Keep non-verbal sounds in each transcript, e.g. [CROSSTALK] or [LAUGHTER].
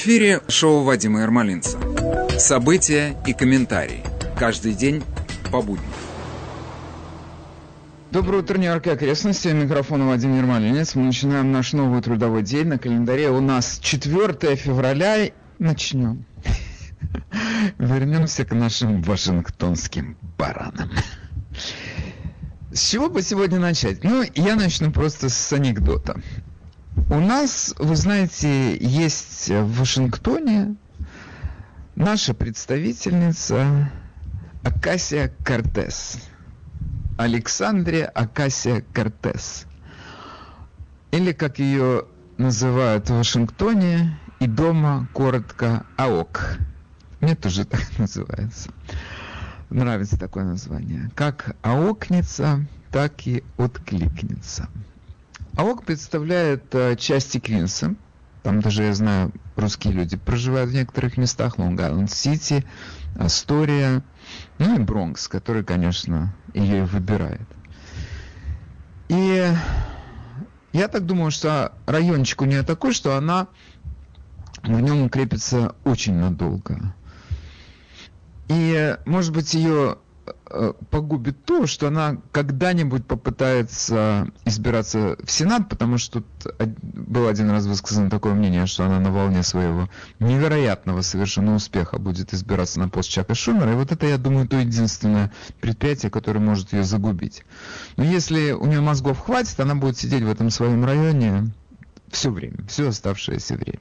Эфире шоу Вадима Ермолинца. События и комментарии. Каждый день по будням. Доброе утро, Нью-Йорк и окрестности. Микрофон Вадим Ермолинец. Мы начинаем наш новый трудовой день. На календаре у нас 4 февраля. Начнем. [LAUGHS] Вернемся к нашим вашингтонским баранам. С чего бы сегодня начать? Ну, я начну просто с анекдота. У нас, вы знаете, есть в Вашингтоне наша представительница Акасия Кортес. Александрия Акасия Кортес. Или, как ее называют в Вашингтоне, и дома коротко АОК. Мне тоже так [LAUGHS] называется. Нравится такое название. Как аокнется, так и откликнется. АОК представляет э, части Квинса. Там даже, я знаю, русские люди проживают в некоторых местах. Лонг-Айленд-Сити, Астория, ну и Бронкс, который, конечно, ее и выбирает. И я так думаю, что райончик у нее такой, что она в нем укрепится очень надолго. И, может быть, ее погубит то, что она когда-нибудь попытается избираться в Сенат, потому что был один раз высказано такое мнение, что она на волне своего невероятного совершенно успеха будет избираться на пост Чака Шумера. И вот это, я думаю, то единственное предприятие, которое может ее загубить. Но если у нее мозгов хватит, она будет сидеть в этом своем районе все время, все оставшееся время.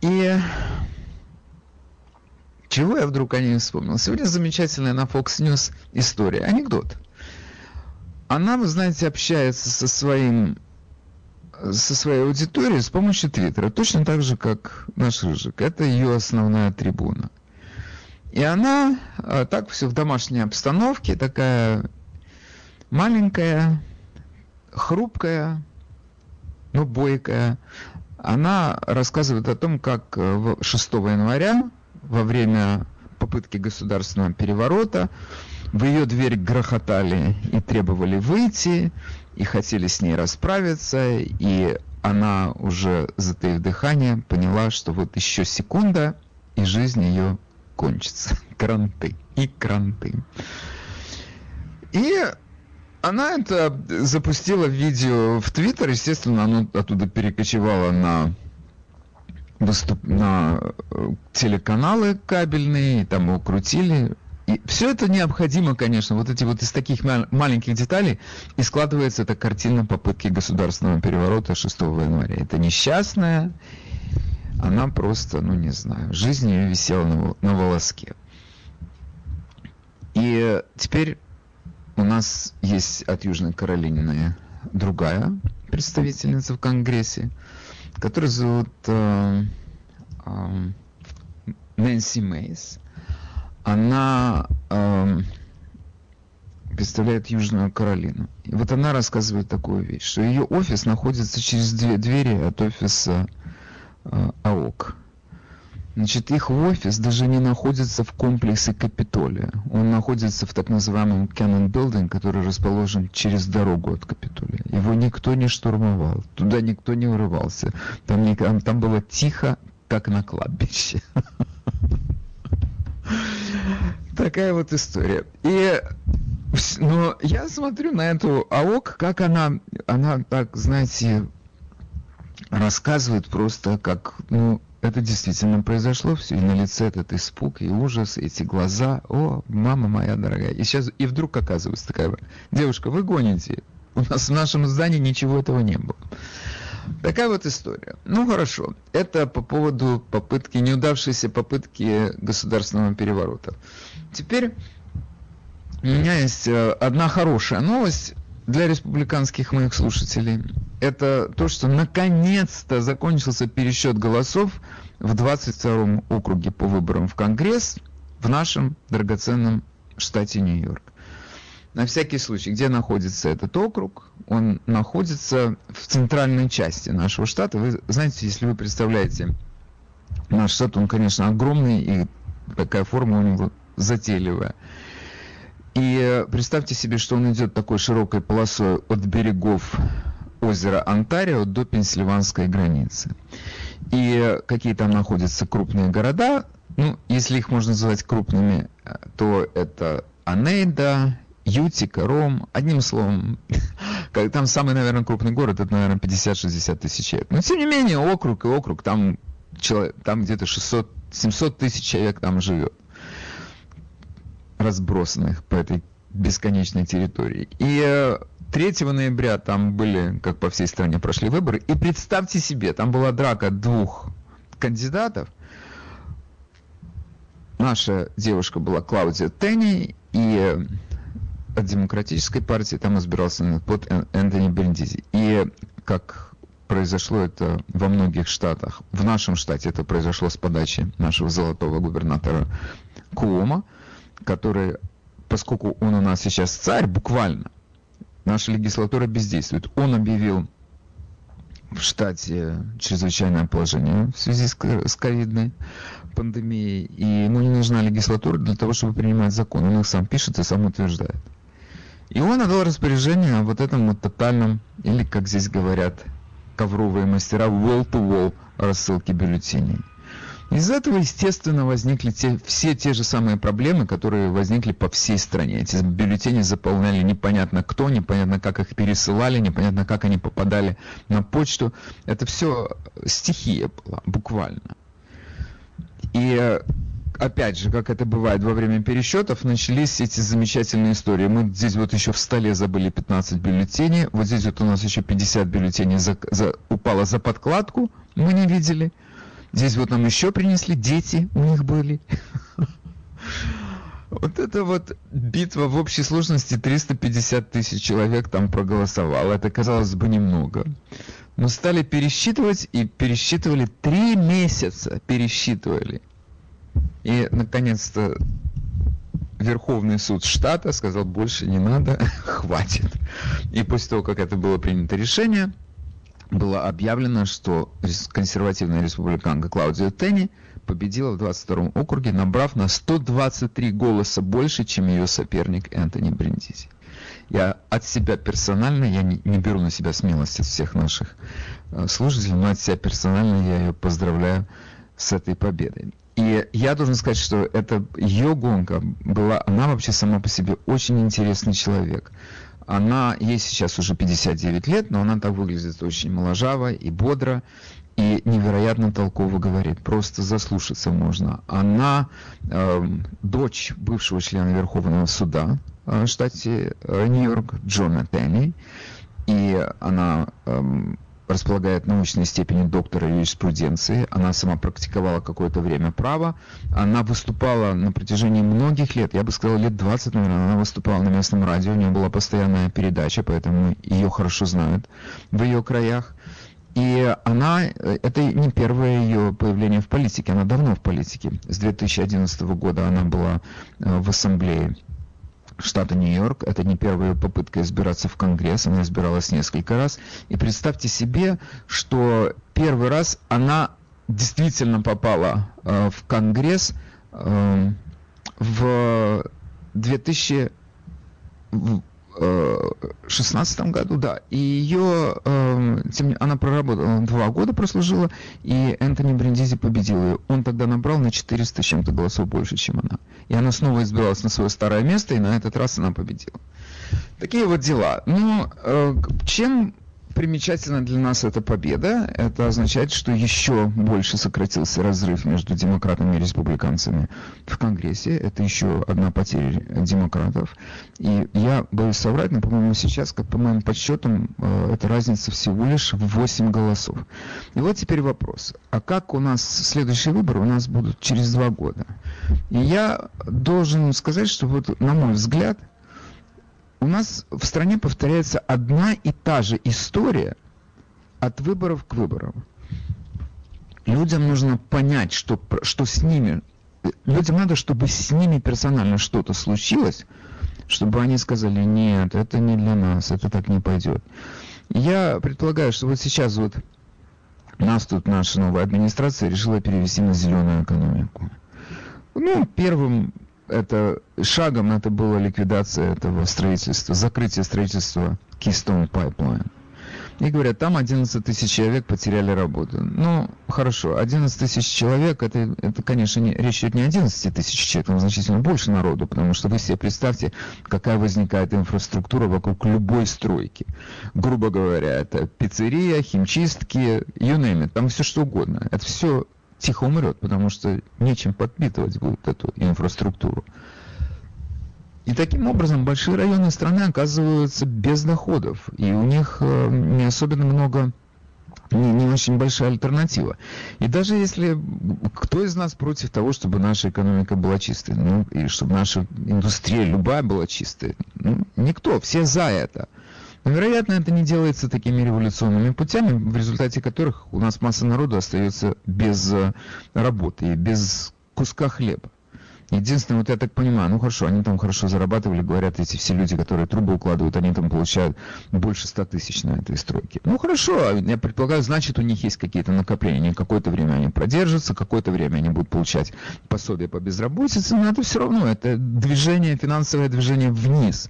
И чего я вдруг о ней вспомнил? Сегодня замечательная на Fox News история, анекдот. Она, вы знаете, общается со своим со своей аудиторией с помощью Твиттера, точно так же, как наш Рыжик. Это ее основная трибуна. И она а, так все в домашней обстановке, такая маленькая, хрупкая, но бойкая. Она рассказывает о том, как 6 января во время попытки государственного переворота. В ее дверь грохотали и требовали выйти, и хотели с ней расправиться, и она уже, затаив дыхание, поняла, что вот еще секунда, и жизнь ее кончится. [LAUGHS] Кранты и кранты. И она это запустила видео в Твиттер, естественно, оно оттуда перекочевало на выступ... на э, телеканалы кабельные, там его крутили. И все это необходимо, конечно, вот эти вот из таких маленьких деталей и складывается эта картина попытки государственного переворота 6 января. Это несчастная, она просто, ну не знаю, жизнь ее висела на, на волоске. И теперь у нас есть от Южной Каролины другая представительница в Конгрессе, которую зовут э, э, Нэнси Мейс. Она э, представляет Южную Каролину. И вот она рассказывает такую вещь, что ее офис находится через две двери от офиса э, АОК. Значит, их офис даже не находится в комплексе Капитолия. Он находится в так называемом Cannon Building, который расположен через дорогу от Капитолия. Его никто не штурмовал, туда никто не урывался. Там, не, там было тихо, как на кладбище. [LAUGHS] Такая вот история. И но я смотрю на эту АОК, как она, она так, знаете, рассказывает просто как, ну, это действительно произошло все, и на лице этот испуг, и ужас, эти глаза, о, мама моя дорогая. И сейчас, и вдруг оказывается такая, девушка, вы гоните, у нас в нашем здании ничего этого не было. Такая вот история. Ну хорошо, это по поводу попытки, неудавшейся попытки государственного переворота. Теперь у меня есть э, одна хорошая новость для республиканских моих слушателей это то, что наконец-то закончился пересчет голосов в 22-м округе по выборам в Конгресс в нашем драгоценном штате Нью-Йорк. На всякий случай, где находится этот округ? Он находится в центральной части нашего штата. Вы знаете, если вы представляете наш штат, он, конечно, огромный, и такая форма у него затейливая. И представьте себе, что он идет такой широкой полосой от берегов озера Онтарио до пенсильванской границы. И какие там находятся крупные города, ну, если их можно назвать крупными, то это Анейда, Ютика, Ром, одним словом, [LAUGHS] там самый, наверное, крупный город, это, наверное, 50-60 тысяч человек. Но, тем не менее, округ и округ, там, человек, там где-то 600, 700 тысяч человек там живет, разбросанных по этой бесконечной территории. И 3 э, ноября там были, как по всей стране, прошли выборы. И представьте себе, там была драка двух кандидатов. Наша девушка была Клаудия Тенни, и от демократической партии там избирался под Энтони Бендизи. И как произошло это во многих штатах, в нашем штате это произошло с подачи нашего золотого губернатора Куома, который, поскольку он у нас сейчас царь, буквально, наша легислатура бездействует. Он объявил в штате чрезвычайное положение в связи с ковидной пандемией, и ему не нужна легислатура для того, чтобы принимать закон. Он их сам пишет и сам утверждает. И он отдал распоряжение о вот этом вот тотальном, или, как здесь говорят ковровые мастера, wall-to-wall рассылки бюллетеней. Из этого, естественно, возникли те, все те же самые проблемы, которые возникли по всей стране. Эти бюллетени заполняли непонятно кто, непонятно как их пересылали, непонятно как они попадали на почту. Это все стихия была, буквально. И опять же, как это бывает во время пересчетов, начались эти замечательные истории. Мы здесь вот еще в столе забыли 15 бюллетеней, вот здесь вот у нас еще 50 бюллетеней за, за, упало за подкладку, мы не видели. Здесь вот нам еще принесли, дети у них были. Вот это вот битва в общей сложности 350 тысяч человек там проголосовало. Это, казалось бы, немного. Но стали пересчитывать и пересчитывали три месяца. Пересчитывали. И, наконец-то, Верховный суд штата сказал, больше не надо, [LAUGHS] хватит. И после того, как это было принято решение, было объявлено, что консервативная республиканка Клаудия Тенни победила в 22 округе, набрав на 123 голоса больше, чем ее соперник Энтони Бриндизи. Я от себя персонально, я не, не беру на себя смелость от всех наших э, слушателей, но от себя персонально я ее поздравляю с этой победой. И я должен сказать, что это ее гонка была, она вообще сама по себе очень интересный человек. Она, ей сейчас уже 59 лет, но она так выглядит очень моложаво и бодро, и невероятно толково говорит. Просто заслушаться можно. Она э, дочь бывшего члена Верховного суда э, в штате э, Нью-Йорк Джона Тенни, и она э, располагает научной степенью доктора юриспруденции. Она сама практиковала какое-то время право. Она выступала на протяжении многих лет, я бы сказал, лет 20, наверное, она выступала на местном радио, у нее была постоянная передача, поэтому ее хорошо знают в ее краях. И она, это не первое ее появление в политике, она давно в политике. С 2011 года она была э, в ассамблее штата Нью-Йорк. Это не первая попытка избираться в Конгресс, она избиралась несколько раз. И представьте себе, что первый раз она действительно попала э, в Конгресс э, в 2000 2016 году, да. И ее, э, тем, она проработала, два года прослужила, и Энтони Брендизи победил ее. Он тогда набрал на 400 с чем-то голосов больше, чем она. И она снова избиралась на свое старое место, и на этот раз она победила. Такие вот дела. Ну, э, чем примечательна для нас эта победа. Это означает, что еще больше сократился разрыв между демократами и республиканцами в Конгрессе. Это еще одна потеря демократов. И я боюсь соврать, но, по-моему, сейчас, как по моим подсчетам, э, эта разница всего лишь в 8 голосов. И вот теперь вопрос. А как у нас следующие выборы у нас будут через два года? И я должен сказать, что вот, на мой взгляд, у нас в стране повторяется одна и та же история от выборов к выборам. Людям нужно понять, что, что с ними, людям надо, чтобы с ними персонально что-то случилось, чтобы они сказали, нет, это не для нас, это так не пойдет. Я предполагаю, что вот сейчас вот нас тут наша новая администрация решила перевести на зеленую экономику. Ну, первым это шагом это была ликвидация этого строительства, закрытие строительства Keystone Pipeline. и говорят, там 11 тысяч человек потеряли работу. Ну, хорошо, 11 тысяч человек, это, это конечно, не, речь идет не о 11 тысяч человек, там значительно больше народу, потому что вы себе представьте, какая возникает инфраструктура вокруг любой стройки. Грубо говоря, это пиццерия, химчистки, you name it, там все что угодно. Это все тихо умрет, потому что нечем подпитывать будет эту инфраструктуру. И таким образом большие районы страны оказываются без доходов, и у них э, не особенно много не, не очень большая альтернатива. И даже если кто из нас против того, чтобы наша экономика была чистой, ну и чтобы наша индустрия любая была чистой, ну, никто, все за это. Но, вероятно, это не делается такими революционными путями, в результате которых у нас масса народу остается без э, работы и без куска хлеба. Единственное, вот я так понимаю, ну хорошо, они там хорошо зарабатывали, говорят, эти все люди, которые трубы укладывают, они там получают больше 100 тысяч на этой стройке. Ну хорошо, я предполагаю, значит у них есть какие-то накопления, они какое-то время они продержатся, какое-то время они будут получать пособие по безработице, но это все равно, это движение, финансовое движение вниз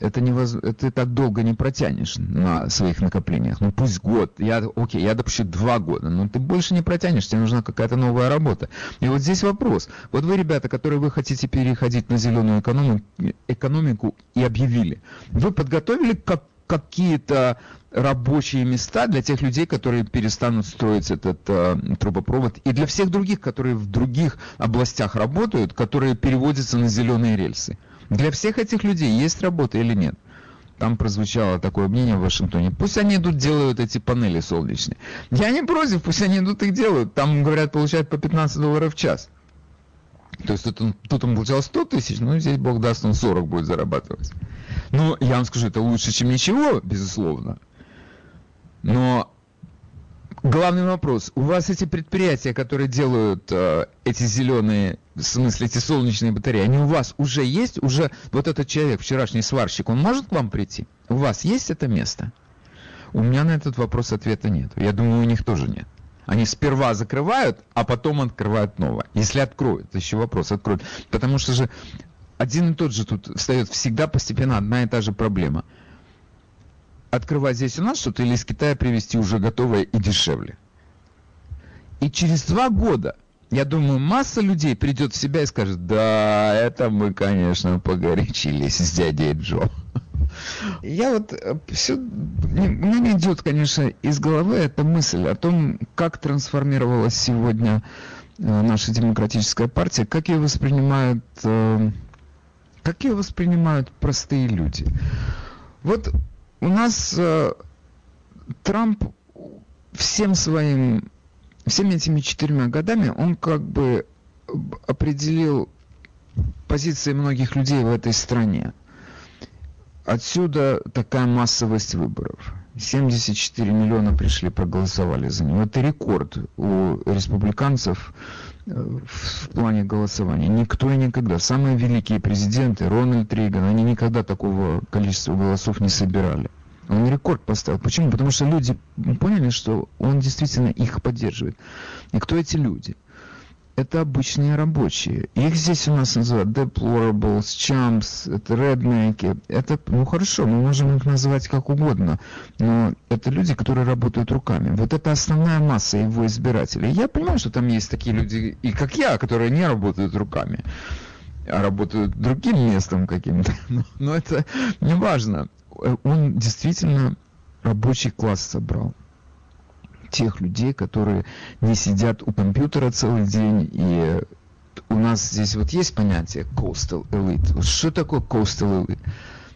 это, невоз... это ты так долго не протянешь на своих накоплениях. Ну пусть год, я, окей, я допущу два года, но ты больше не протянешь, тебе нужна какая-то новая работа. И вот здесь вопрос. Вот вы, ребята, которые вы хотите переходить на зеленую экономику, экономику и объявили, вы подготовили как какие-то рабочие места для тех людей, которые перестанут строить этот э, трубопровод, и для всех других, которые в других областях работают, которые переводятся на зеленые рельсы. Для всех этих людей есть работа или нет? Там прозвучало такое мнение в Вашингтоне. Пусть они идут делают эти панели солнечные. Я не против, пусть они идут их делают. Там, говорят, получают по 15 долларов в час. То есть тут он, тут он получал 100 тысяч, ну здесь, бог даст, он 40 будет зарабатывать. Ну, я вам скажу, это лучше, чем ничего, безусловно. Но главный вопрос. У вас эти предприятия, которые делают э, эти зеленые, в смысле эти солнечные батареи, они у вас уже есть? Уже вот этот человек, вчерашний сварщик, он может к вам прийти? У вас есть это место? У меня на этот вопрос ответа нет. Я думаю, у них тоже нет. Они сперва закрывают, а потом открывают новое. Если откроют, еще вопрос, откроют. Потому что же один и тот же тут встает всегда постепенно одна и та же проблема – открывать здесь у нас что-то или из Китая привезти уже готовое и дешевле. И через два года, я думаю, масса людей придет в себя и скажет, да, это мы, конечно, погорячились с дядей Джо. Я вот э, все, мне не идет, конечно, из головы эта мысль о том, как трансформировалась сегодня э, наша демократическая партия, как ее воспринимают, э, как ее воспринимают простые люди. Вот у нас э, Трамп всем своим, всеми этими четырьмя годами, он как бы определил позиции многих людей в этой стране. Отсюда такая массовость выборов. 74 миллиона пришли, проголосовали за него. Это рекорд у республиканцев в плане голосования. Никто и никогда. Самые великие президенты, Рональд Рейган, они никогда такого количества голосов не собирали. Он рекорд поставил. Почему? Потому что люди поняли, что он действительно их поддерживает. И кто эти люди? Это обычные рабочие. Их здесь у нас называют deplorables, chumps, это redneck. Это, ну хорошо, мы можем их называть как угодно, но это люди, которые работают руками. Вот это основная масса его избирателей. Я понимаю, что там есть такие люди, и как я, которые не работают руками, а работают другим местом каким-то. [LAUGHS] Но, но это не важно. Он действительно рабочий класс собрал тех людей, которые не сидят у компьютера целый день и у нас здесь вот есть понятие coastal elite. Что такое coastal elite?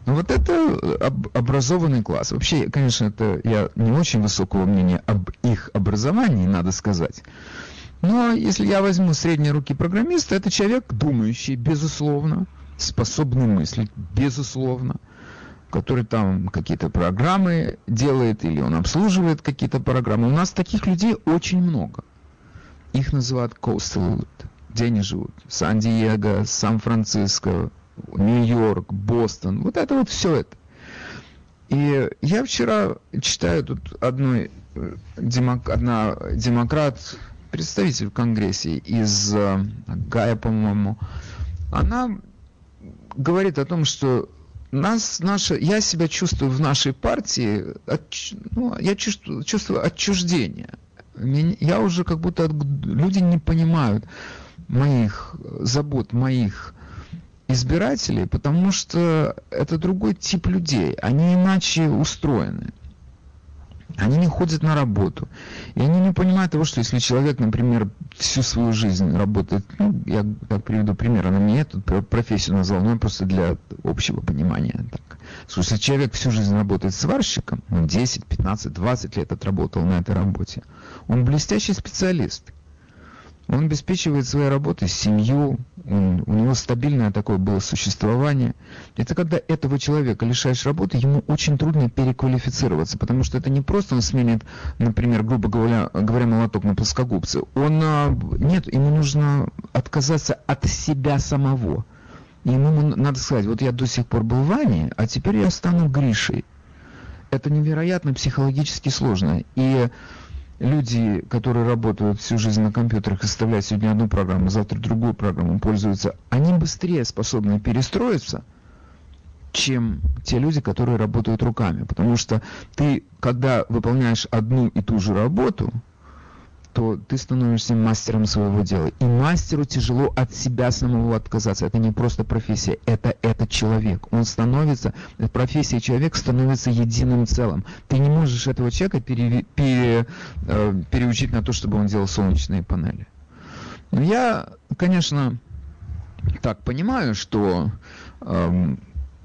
Ну вот это об, образованный класс. Вообще, конечно, это я не очень высокого мнения об их образовании, надо сказать. Но если я возьму средние руки программиста, это человек думающий, безусловно, способный мыслить, безусловно который там какие-то программы делает или он обслуживает какие-то программы. У нас таких людей очень много. Их называют coastal Где они живут? Сан-Диего, Сан-Франциско, Нью-Йорк, Бостон. Вот это вот все это. И я вчера читаю тут одной э, демок, одна демократ, представитель в Конгрессе из uh, Гая, по-моему, она говорит о том, что нас, наша, я себя чувствую в нашей партии, от, ну, я чувствую, чувствую отчуждение. Я уже как будто люди не понимают моих забот, моих избирателей, потому что это другой тип людей, они иначе устроены. Они не ходят на работу. И они не понимают того, что если человек, например, всю свою жизнь работает, ну, я так приведу пример, она мне эту профессию назвал, но просто для общего понимания. Так. Если человек всю жизнь работает сварщиком, ну, 10, 15, 20 лет отработал на этой работе, он блестящий специалист. Он обеспечивает своей работой семью, он, у него стабильное такое было существование. Это когда этого человека лишаешь работы, ему очень трудно переквалифицироваться, потому что это не просто он сменит, например, грубо говоря, говоря молоток на плоскогубцы. Он, а, нет, ему нужно отказаться от себя самого. Ему надо сказать, вот я до сих пор был Ваней, а теперь я стану Гришей. Это невероятно психологически сложно. И люди, которые работают всю жизнь на компьютерах и составляют сегодня одну программу, завтра другую программу, пользуются, они быстрее способны перестроиться, чем те люди, которые работают руками. Потому что ты, когда выполняешь одну и ту же работу, то ты становишься мастером своего дела. И мастеру тяжело от себя самого отказаться. Это не просто профессия, это этот человек. Он становится, профессия человек становится единым целым. Ты не можешь этого человека пере, пере, э, переучить на то, чтобы он делал солнечные панели. Но я, конечно, так понимаю, что э,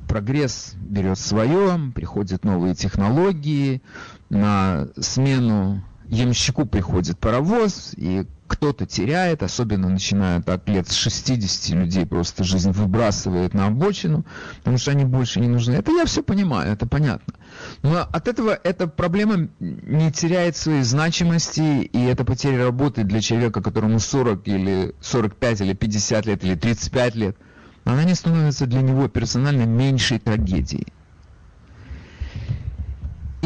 прогресс берет свое, приходят новые технологии, на смену ямщику приходит паровоз, и кто-то теряет, особенно начиная так лет с 60 людей просто жизнь выбрасывает на обочину, потому что они больше не нужны. Это я все понимаю, это понятно. Но от этого эта проблема не теряет своей значимости, и эта потеря работы для человека, которому 40 или 45 или 50 лет или 35 лет, она не становится для него персонально меньшей трагедией.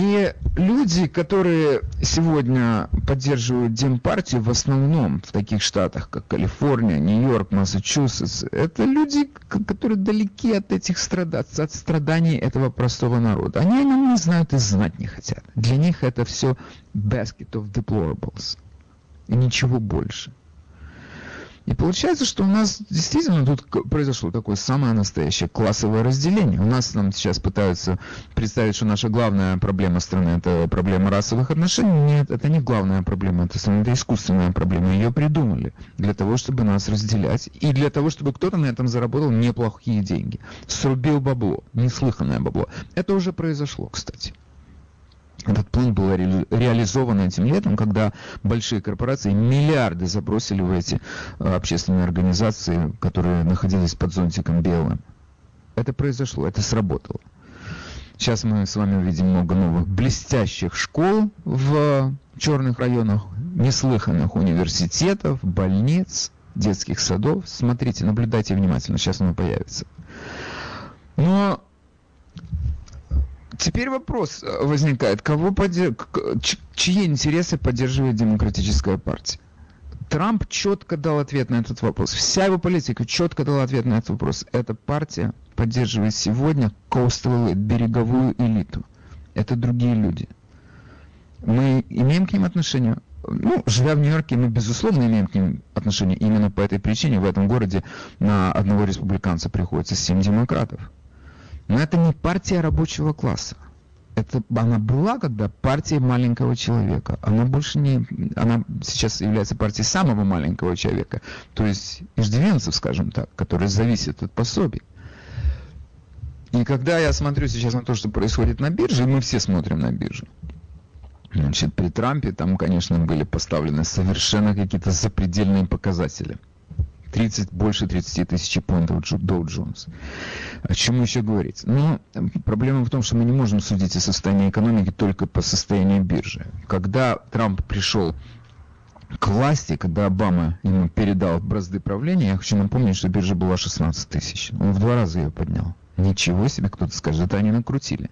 И люди, которые сегодня поддерживают Демпартию, в основном в таких штатах, как Калифорния, Нью-Йорк, Массачусетс, это люди, которые далеки от этих страданий, от страданий этого простого народа. Они о нем не знают и знать не хотят. Для них это все basket of deplorables. И ничего больше. И получается, что у нас действительно тут произошло такое самое настоящее классовое разделение. У нас нам сейчас пытаются представить, что наша главная проблема страны – это проблема расовых отношений. Нет, это не главная проблема, это, это искусственная проблема. Ее придумали для того, чтобы нас разделять. И для того, чтобы кто-то на этом заработал неплохие деньги. Срубил бабло, неслыханное бабло. Это уже произошло, кстати. Этот план был ре реализован этим летом, когда большие корпорации миллиарды забросили в эти э, общественные организации, которые находились под зонтиком белым. Это произошло, это сработало. Сейчас мы с вами увидим много новых блестящих школ в черных районах, неслыханных университетов, больниц, детских садов. Смотрите, наблюдайте внимательно, сейчас оно появится. Но Теперь вопрос э, возникает, кого поддерж... чьи интересы поддерживает демократическая партия? Трамп четко дал ответ на этот вопрос. Вся его политика четко дала ответ на этот вопрос. Эта партия поддерживает сегодня coastal береговую элиту. Это другие люди. Мы имеем к ним отношение. Ну, живя в Нью-Йорке, мы, безусловно, имеем к ним отношение. Именно по этой причине в этом городе на одного республиканца приходится 7 демократов. Но это не партия рабочего класса. Это она была когда партия маленького человека. Она больше не... Она сейчас является партией самого маленького человека. То есть иждивенцев, скажем так, которые зависят от пособий. И когда я смотрю сейчас на то, что происходит на бирже, и мы все смотрим на биржу, Значит, при Трампе там, конечно, были поставлены совершенно какие-то запредельные показатели – 30, больше 30 тысяч поинтов Dow Jones. О чем еще говорить? Но ну, проблема в том, что мы не можем судить о состоянии экономики только по состоянию биржи. Когда Трамп пришел к власти, когда Обама ему передал бразды правления, я хочу напомнить, что биржа была 16 тысяч. Он в два раза ее поднял. Ничего себе, кто-то скажет, это они накрутили.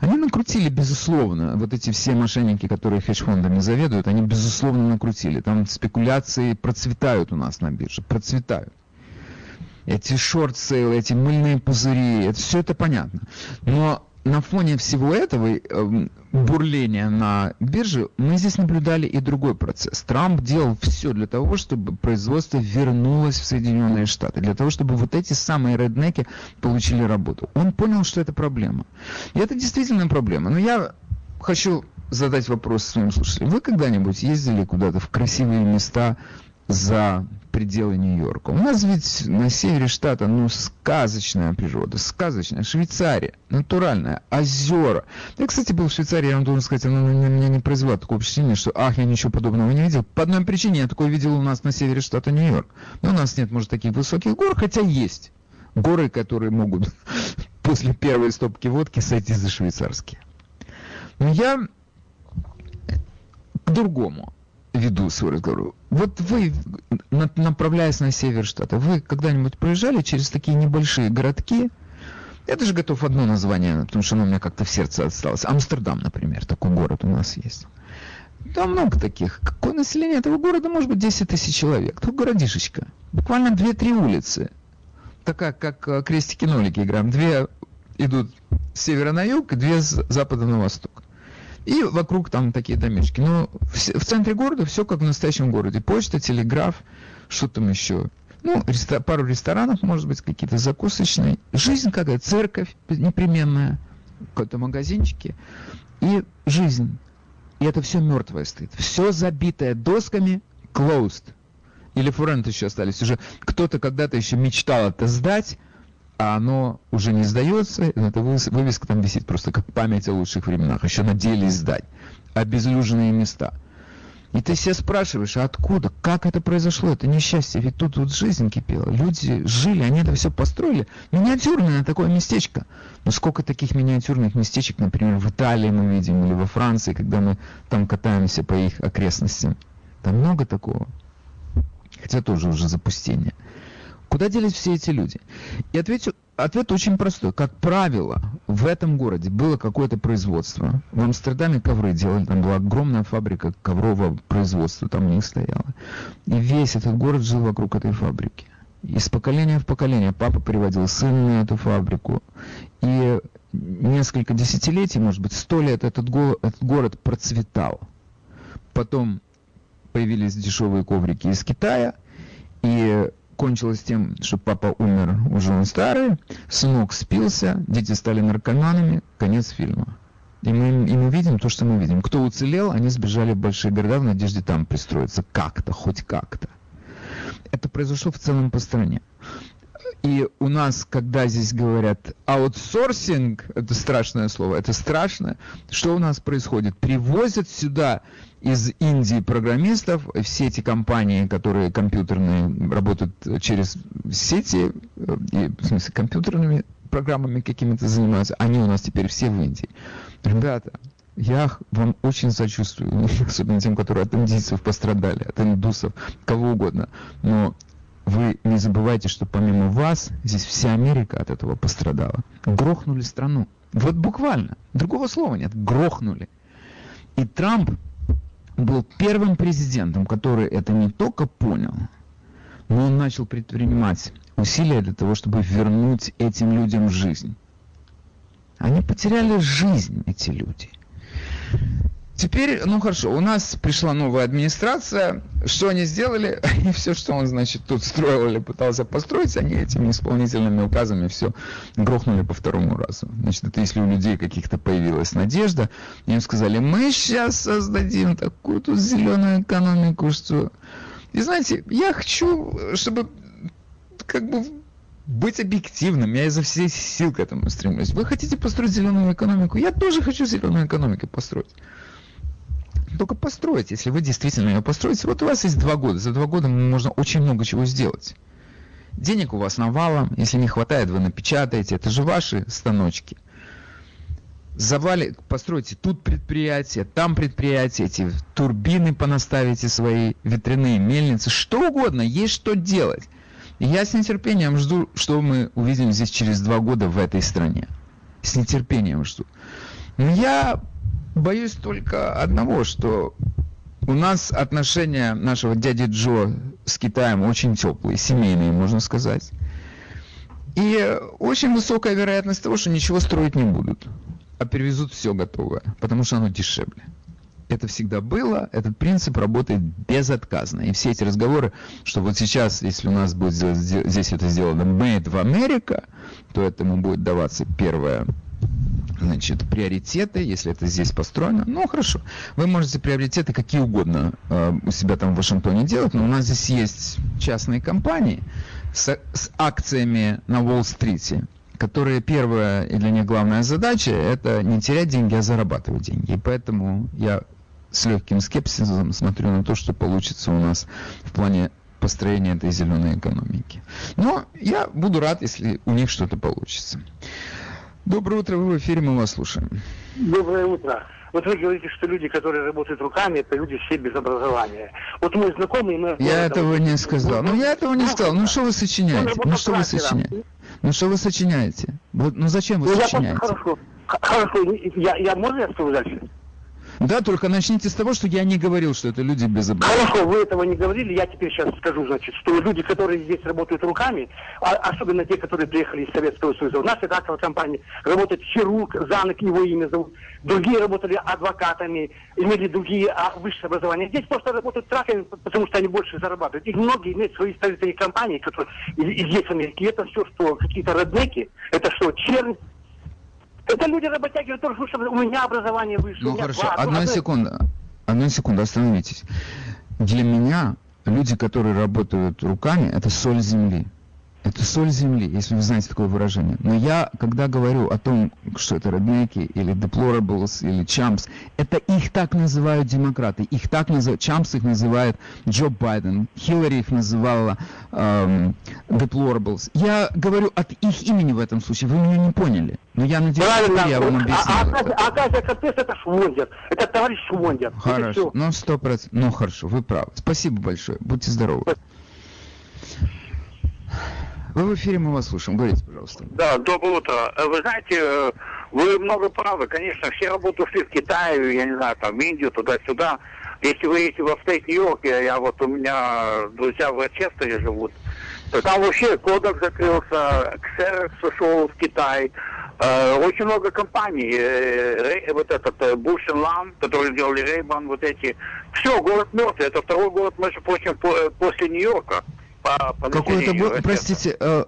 Они накрутили, безусловно. Вот эти все мошенники, которые хедж-фондами заведуют, они, безусловно, накрутили. Там спекуляции процветают у нас на бирже, процветают. эти шорт-сейлы, эти мыльные пузыри, это, все это понятно. Но на фоне всего этого э, бурления на бирже мы здесь наблюдали и другой процесс. Трамп делал все для того, чтобы производство вернулось в Соединенные Штаты, для того, чтобы вот эти самые реднеки получили работу. Он понял, что это проблема. И это действительно проблема. Но я хочу задать вопрос своим слушателям. Вы когда-нибудь ездили куда-то в красивые места за пределы Нью-Йорка. У нас ведь на севере штата, ну, сказочная природа, сказочная. Швейцария, натуральная, озера. Я, кстати, был в Швейцарии, я вам должен сказать, она на меня не произвела такое впечатление, что, ах, я ничего подобного не видел. По одной причине я такое видел у нас на севере штата Нью-Йорк. Но у нас нет, может, таких высоких гор, хотя есть. Горы, которые могут [LAUGHS] после первой стопки водки сойти за швейцарские. Но я к другому веду свой разговор. Вот вы, направляясь на север штата, вы когда-нибудь проезжали через такие небольшие городки? Я даже готов одно название, потому что оно у меня как-то в сердце осталось. Амстердам, например, такой город у нас есть. Там много таких. Какое население этого города? Может быть, 10 тысяч человек. Тут городишечка. Буквально 2-3 улицы. Такая, как э, крестики-нолики играем. Две идут с севера на юг, две с запада на восток. И вокруг там такие домишки. Но в, в центре города все как в настоящем городе. Почта, телеграф, что там еще. Ну, рестор, пару ресторанов, может быть, какие-то закусочные. Жизнь какая, церковь непременная, какие-то магазинчики. И жизнь. И это все мертвое стоит. Все забитое досками, closed. Или фуренты еще остались. Уже кто-то когда-то еще мечтал это сдать, а оно уже не сдается, эта вывеска там висит просто как память о лучших временах, еще надеялись сдать. Обезлюженные места. И ты себя спрашиваешь, а откуда, как это произошло, это несчастье, ведь тут вот жизнь кипела, люди жили, они это все построили. Миниатюрное такое местечко. Но сколько таких миниатюрных местечек, например, в Италии мы видим, или во Франции, когда мы там катаемся по их окрестностям. Там много такого. Хотя тоже уже запустение. Куда делись все эти люди? И ответ, ответ очень простой. Как правило, в этом городе было какое-то производство. В Амстердаме ковры делали, там была огромная фабрика коврового производства, там у них стояла. И весь этот город жил вокруг этой фабрики. Из поколения в поколение папа приводил сына на эту фабрику. И несколько десятилетий, может быть, сто лет этот, го этот город процветал. Потом появились дешевые коврики из Китая, и кончилось тем, что папа умер, уже он старый, сынок спился, дети стали наркоманами, конец фильма. И мы, и мы видим то, что мы видим. Кто уцелел, они сбежали в большие города в надежде там пристроиться как-то, хоть как-то. Это произошло в целом по стране. И у нас, когда здесь говорят аутсорсинг, это страшное слово, это страшно, что у нас происходит? Привозят сюда из Индии программистов, все эти компании, которые компьютерные, работают через сети, э, и, в смысле компьютерными программами какими-то занимаются, они у нас теперь все в Индии. Ребята, я вам очень сочувствую, [LAUGHS] особенно тем, которые от индийцев пострадали, от индусов, кого угодно. Но вы не забывайте, что помимо вас, здесь вся Америка от этого пострадала. Грохнули страну. Вот буквально. Другого слова нет. Грохнули. И Трамп был первым президентом, который это не только понял, но он начал предпринимать усилия для того, чтобы вернуть этим людям жизнь. Они потеряли жизнь, эти люди. Теперь, ну хорошо, у нас пришла новая администрация. Что они сделали? [LAUGHS] И все, что он, значит, тут строил или пытался построить, они этими исполнительными указами все грохнули по второму разу. Значит, это если у людей каких-то появилась надежда, им сказали, мы сейчас создадим такую тут зеленую экономику, что... И знаете, я хочу, чтобы как бы быть объективным. Я изо всех сил к этому стремлюсь. Вы хотите построить зеленую экономику? Я тоже хочу зеленую экономику построить только построить. Если вы действительно ее построите, вот у вас есть два года. За два года можно очень много чего сделать. Денег у вас навалом, если не хватает, вы напечатаете. Это же ваши станочки. Завали, постройте тут предприятие, там предприятие, эти турбины понаставите свои, ветряные мельницы, что угодно, есть что делать. Я с нетерпением жду, что мы увидим здесь через два года в этой стране. С нетерпением жду. Но я Боюсь только одного, что у нас отношения нашего дяди Джо с Китаем очень теплые, семейные, можно сказать. И очень высокая вероятность того, что ничего строить не будут, а перевезут все готовое, потому что оно дешевле. Это всегда было, этот принцип работает безотказно. И все эти разговоры, что вот сейчас, если у нас будет здесь это сделано made в Америка, то этому будет даваться первое значит, приоритеты, если это здесь построено. Ну, хорошо. Вы можете приоритеты какие угодно э, у себя там в Вашингтоне делать, но у нас здесь есть частные компании с, с акциями на Уолл-стрите, которые первая и для них главная задача – это не терять деньги, а зарабатывать деньги. И поэтому я с легким скепсисом смотрю на то, что получится у нас в плане построения этой зеленой экономики. Но я буду рад, если у них что-то получится. Доброе утро, вы в эфире, мы вас слушаем. Доброе утро. Вот вы говорите, что люди, которые работают руками, это люди все без образования. Вот мой знакомый... Мы я этого не сказал. Ну, я этого не сказал. Ну, что вы сочиняете? Ну, что вы сочиняете? Ну, что вы сочиняете? Ну, зачем вы ну, сочиняете? Хорошо. Я, я, можно я скажу дальше? Да, только начните с того, что я не говорил, что это люди без образования. Хорошо, вы этого не говорили, я теперь сейчас скажу, значит, что люди, которые здесь работают руками, а, особенно те, которые приехали из Советского Союза, у нас это акция компания, работает хирург, Занок его имя зовут, другие работали адвокатами, имели другие а, высшее образование. Здесь просто работают траками, потому что они больше зарабатывают. И многие имеют свои строительные компании, которые из, из Америки. Это все, что какие-то роднеки, это что, чернь, это люди работяги, только чтобы у меня образование выше. Ну хорошо, два, одна секунда. Одна секунда, остановитесь. Для меня люди, которые работают руками, это соль земли. Это соль земли, если вы знаете такое выражение. Но я, когда говорю о том, что это реднеки, или deplorables, или чампс, это их так называют демократы. Их так называют, чампс их называет Джо Байден, Хиллари их называла эм, deplorables. Я говорю от их имени в этом случае, вы меня не поняли. Но я надеюсь, что я вам объяснил. А, а, Акация Кортес это Швондер, это товарищ Швондер. Хорошо, ну сто процентов, ну хорошо, вы правы. Спасибо большое, будьте здоровы. Вы в эфире, мы вас слушаем. Говорите, пожалуйста. Да, доброе утро. Вы знаете, э, вы много правы. Конечно, все работы ушли в Китай, я не знаю, там, в Индию, туда-сюда. Если вы едете во стейт Нью-Йорке, я вот у меня друзья в Рочестере живут, то там вообще кодек закрылся, Xerox ушел в Китай. Э, очень много компаний, э, вот этот Буш Лам, которые делали Рейбан, вот эти. Все, город мертвый. Это второй город, между прочим, после Нью-Йорка по, по Какой это был, простите, э,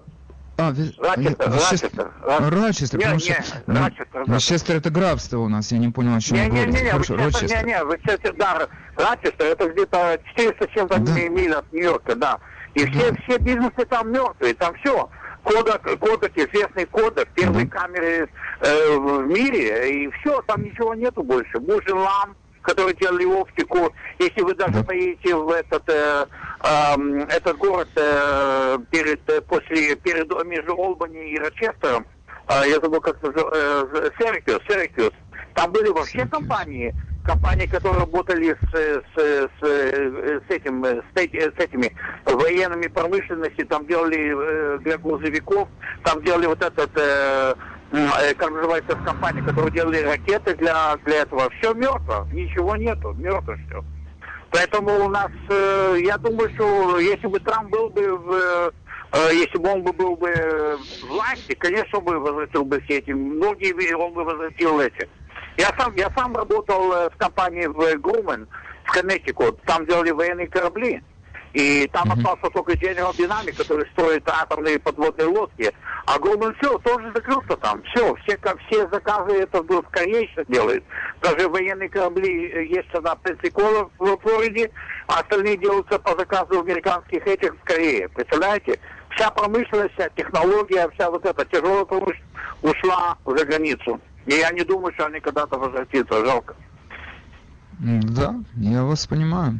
а, Рачестер, Рачестер. Рачестер, потому что... Рачестер, Рачестер это графство у нас, я не понял, о чем вы говорите. Не, Хорошо, Рочестер. Не, не, да, Рачестер, это где-то 400 чем-то да. миль от Нью-Йорка, да. И все, все бизнесы там мертвые, там все. Кодек, кодек, известный кодек, первые да. камеры э, в мире, и все, там ничего нету больше. Мужин ламп, которые делали оптику. Если вы даже да. поедете в этот, э, э, этот город э, перед, э, после, перед, между Олбани и Рочестером, э, я забыл, как называется, Серикиус, Серикиус, там были вообще компании, компании, которые работали с, с, с, с, этим, с, с этими военными промышленности, там делали для грузовиков, там делали вот этот Э, как называется, компания, которые делали ракеты для, для этого. Все мертво, ничего нету, мертво все. Поэтому у нас, э, я думаю, что если бы Трамп был бы в э, если бы он бы был бы власти, конечно, он бы возвратил бы все эти, многие он бы возвратил эти. Я сам, я сам работал в компании в Грумен, в Коннектикут, там делали военные корабли. И там mm-hmm. остался только General Dynamics, который строит атомные подводные лодки. А Goldman все тоже закрылся там. Все, все, все заказы это в Корее делают. Даже военные корабли э, есть на Пенсикола в Флориде, а остальные делаются по заказу американских этих в Корее. Представляете? Вся промышленность, вся технология, вся вот эта тяжелая промышленность ушла за границу. И я не думаю, что они когда-то возвратятся. Жалко. Да, я вас понимаю.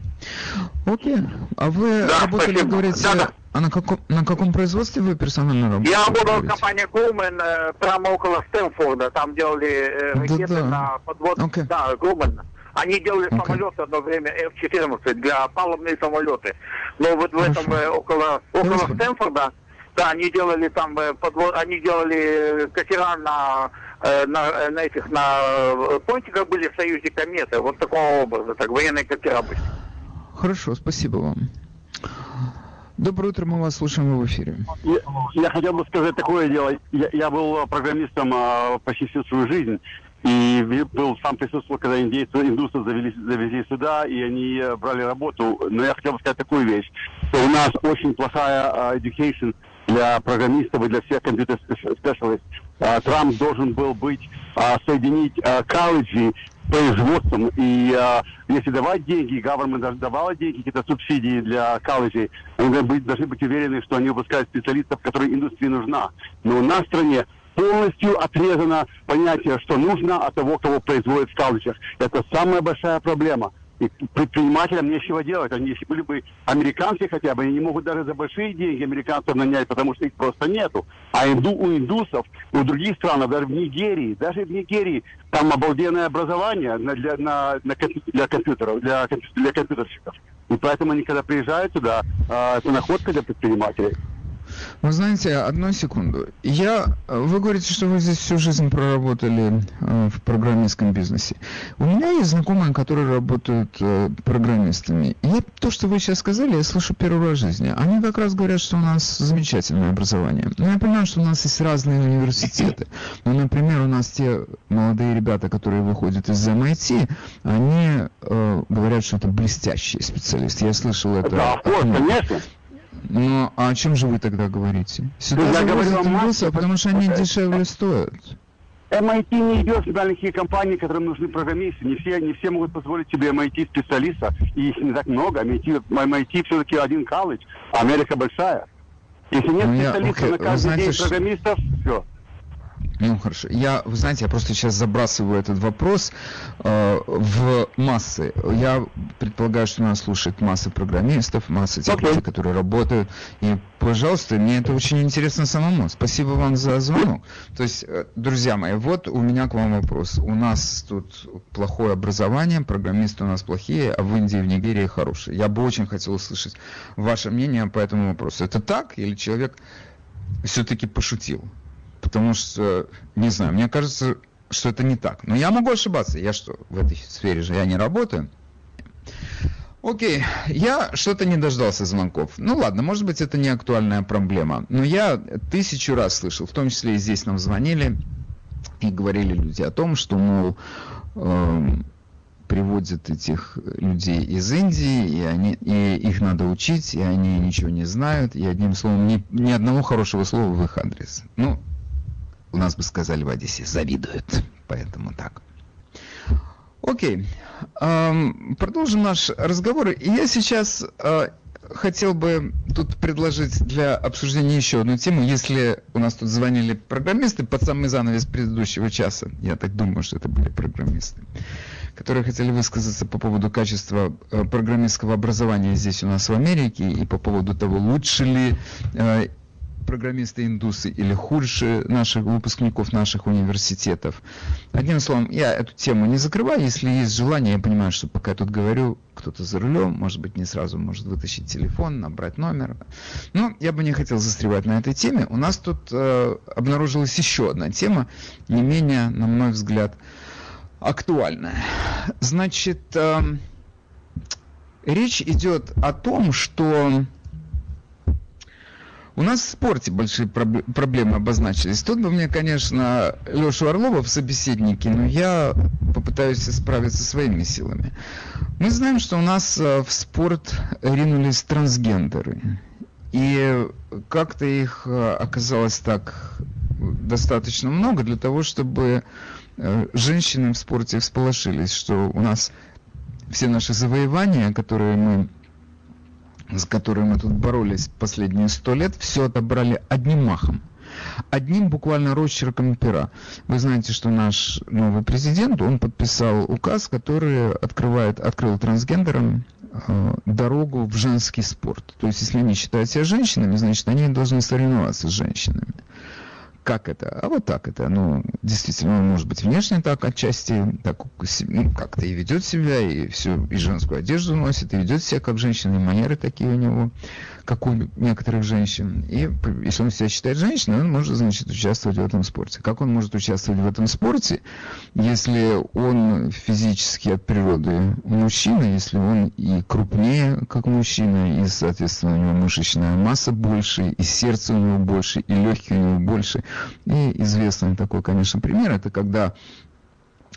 Окей. А вы да, работали, спасибо. говорите, да, да. а на каком, на каком производстве вы персонально работали? Я работал в компании Гулмен э, прямо около Стэнфорда. Там делали э, ракеты да, да. на подвод. Okay. Да, Гулмен. Они делали okay. самолеты одно время F-14 для палубные самолеты. Но вот в Хорошо. этом э, около, около Стэнфорда, да, они делали там подвод, они делали катера на на, на этих, на э, понтиках были в Союзе кометы, вот такого образа, так военные катера были. Хорошо, спасибо вам. Доброе утро, мы вас слушаем в эфире. Я, я хотел бы сказать такое дело. Я, я был программистом а, почти всю свою жизнь. И был сам присутствовал, когда индейцы, индусы завели, завезли сюда, и они э, брали работу. Но я хотел бы сказать такую вещь, что у нас очень плохая education для программистов и для всех компьютер-специалистов. Uh, Трамп должен был быть, uh, соединить uh, колледжи производством. И если давать деньги, government давала деньги, какие-то субсидии для колледжей, они должны быть, должны быть уверены, что они выпускают специалистов, которые индустрии нужна. Но у нас в стране полностью отрезано понятие, что нужно от того, кого производит в колледжах. Это самая большая проблема. И предпринимателям нечего делать. Они, если были бы американцы хотя бы, они не могут даже за большие деньги американцев нанять, потому что их просто нету. А инду, у индусов, у других стран, даже в Нигерии, даже в Нигерии, там обалденное образование для, на, на, для компьютеров, для, для компьютерщиков. И поэтому они, когда приезжают туда, а, это находка для предпринимателей. Вы знаете, одну секунду. Я, вы говорите, что вы здесь всю жизнь проработали э, в программистском бизнесе. У меня есть знакомые, которые работают э, программистами. И то, что вы сейчас сказали, я слышу первый раз в жизни. Они как раз говорят, что у нас замечательное образование. Но я понимаю, что у нас есть разные университеты. Ну, например, у нас те молодые ребята, которые выходят из MIT, они э, говорят, что это блестящие специалисты. Я слышал это. Да, конечно. Ну, а о чем же вы тогда говорите? Сюда я говорю о массе, потому что они дешевле стоят. MIT не идет в компании, которым нужны программисты. Не все, не все могут позволить себе MIT специалиста. И их не так много. MIT, MIT все-таки один колледж, а Америка большая. Если нет Ну, я- специалистов окей, на вы каждый знаете, день программистов, все. Ну хорошо. Я, вы знаете, я просто сейчас забрасываю этот вопрос э, в массы. Я предполагаю, что нас слушает масса программистов, масса тех Окей. людей, которые работают. И, пожалуйста, мне это очень интересно самому. Спасибо вам за звонок. То есть, э, друзья мои, вот у меня к вам вопрос. У нас тут плохое образование, программисты у нас плохие, а в Индии и в Нигерии хорошие. Я бы очень хотел услышать ваше мнение по этому вопросу. Это так или человек все-таки пошутил? Потому что, не знаю, мне кажется, что это не так. Но я могу ошибаться. Я что, в этой сфере же я не работаю. Окей, я что-то не дождался звонков. Ну ладно, может быть это не актуальная проблема. Но я тысячу раз слышал, в том числе и здесь нам звонили и говорили люди о том, что, мол, эм, приводят этих людей из Индии, и, они, и их надо учить, и они ничего не знают, и одним словом, ни, ни одного хорошего слова в их адрес. Ну, у нас бы сказали в Одессе, завидуют, поэтому так. Окей, Эм, продолжим наш разговор. И я сейчас э, хотел бы тут предложить для обсуждения еще одну тему. Если у нас тут звонили программисты под самый занавес предыдущего часа, я так думаю, что это были программисты, которые хотели высказаться по поводу качества э, программистского образования здесь у нас в Америке и по поводу того, лучше ли э, программисты-индусы или хуже наших выпускников наших университетов. Одним словом, я эту тему не закрываю. Если есть желание, я понимаю, что пока я тут говорю, кто-то за рулем, может быть, не сразу может вытащить телефон, набрать номер. Но я бы не хотел застревать на этой теме. У нас тут э, обнаружилась еще одна тема, не менее, на мой взгляд, актуальная. Значит, э, речь идет о том, что у нас в спорте большие проб- проблемы обозначились. Тут бы мне, конечно, Лешу Орлова в собеседнике, но я попытаюсь справиться своими силами. Мы знаем, что у нас э, в спорт ринулись трансгендеры. И как-то их э, оказалось так достаточно много для того, чтобы э, женщины в спорте всполошились, что у нас все наши завоевания, которые мы с которой мы тут боролись последние сто лет, все отобрали одним махом. Одним буквально росчерком пера. Вы знаете, что наш новый президент, он подписал указ, который открывает, открыл трансгендерам э, дорогу в женский спорт. То есть, если они считают себя женщинами, значит, они должны соревноваться с женщинами. Как это? А вот так это. Ну, действительно, он может быть внешне так, отчасти так, ну, как-то и ведет себя, и всю, и женскую одежду носит, и ведет себя как женщина, и манеры такие у него. Как у некоторых женщин. И если он себя считает женщиной, он может, значит, участвовать в этом спорте. Как он может участвовать в этом спорте, если он физически от природы мужчина, если он и крупнее, как мужчина, и, соответственно, у него мышечная масса больше, и сердце у него больше, и легкие у него больше. И известный такой, конечно, пример, это когда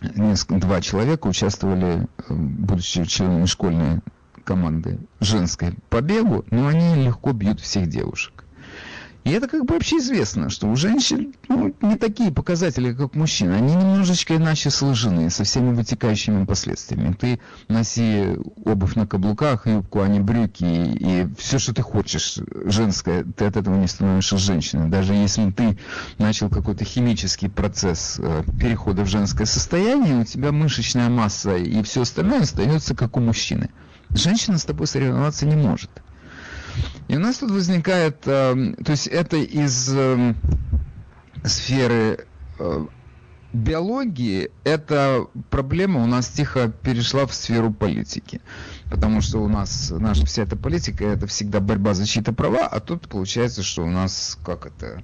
два человека участвовали, э, будучи членами школьной команды женской по бегу, но они легко бьют всех девушек. И это как бы вообще известно, что у женщин ну, не такие показатели, как у мужчин. Они немножечко иначе сложены, со всеми вытекающими последствиями. Ты носи обувь на каблуках, юбку, а не брюки, и, и все, что ты хочешь, женское, ты от этого не становишься женщиной. Даже если ты начал какой-то химический процесс э, перехода в женское состояние, у тебя мышечная масса и все остальное остается как у мужчины. Женщина с тобой соревноваться не может. И у нас тут возникает, э, то есть это из э, сферы э, биологии, эта проблема у нас тихо перешла в сферу политики. Потому что у нас наша вся эта политика, это всегда борьба за чьи-то права, а тут получается, что у нас, как это,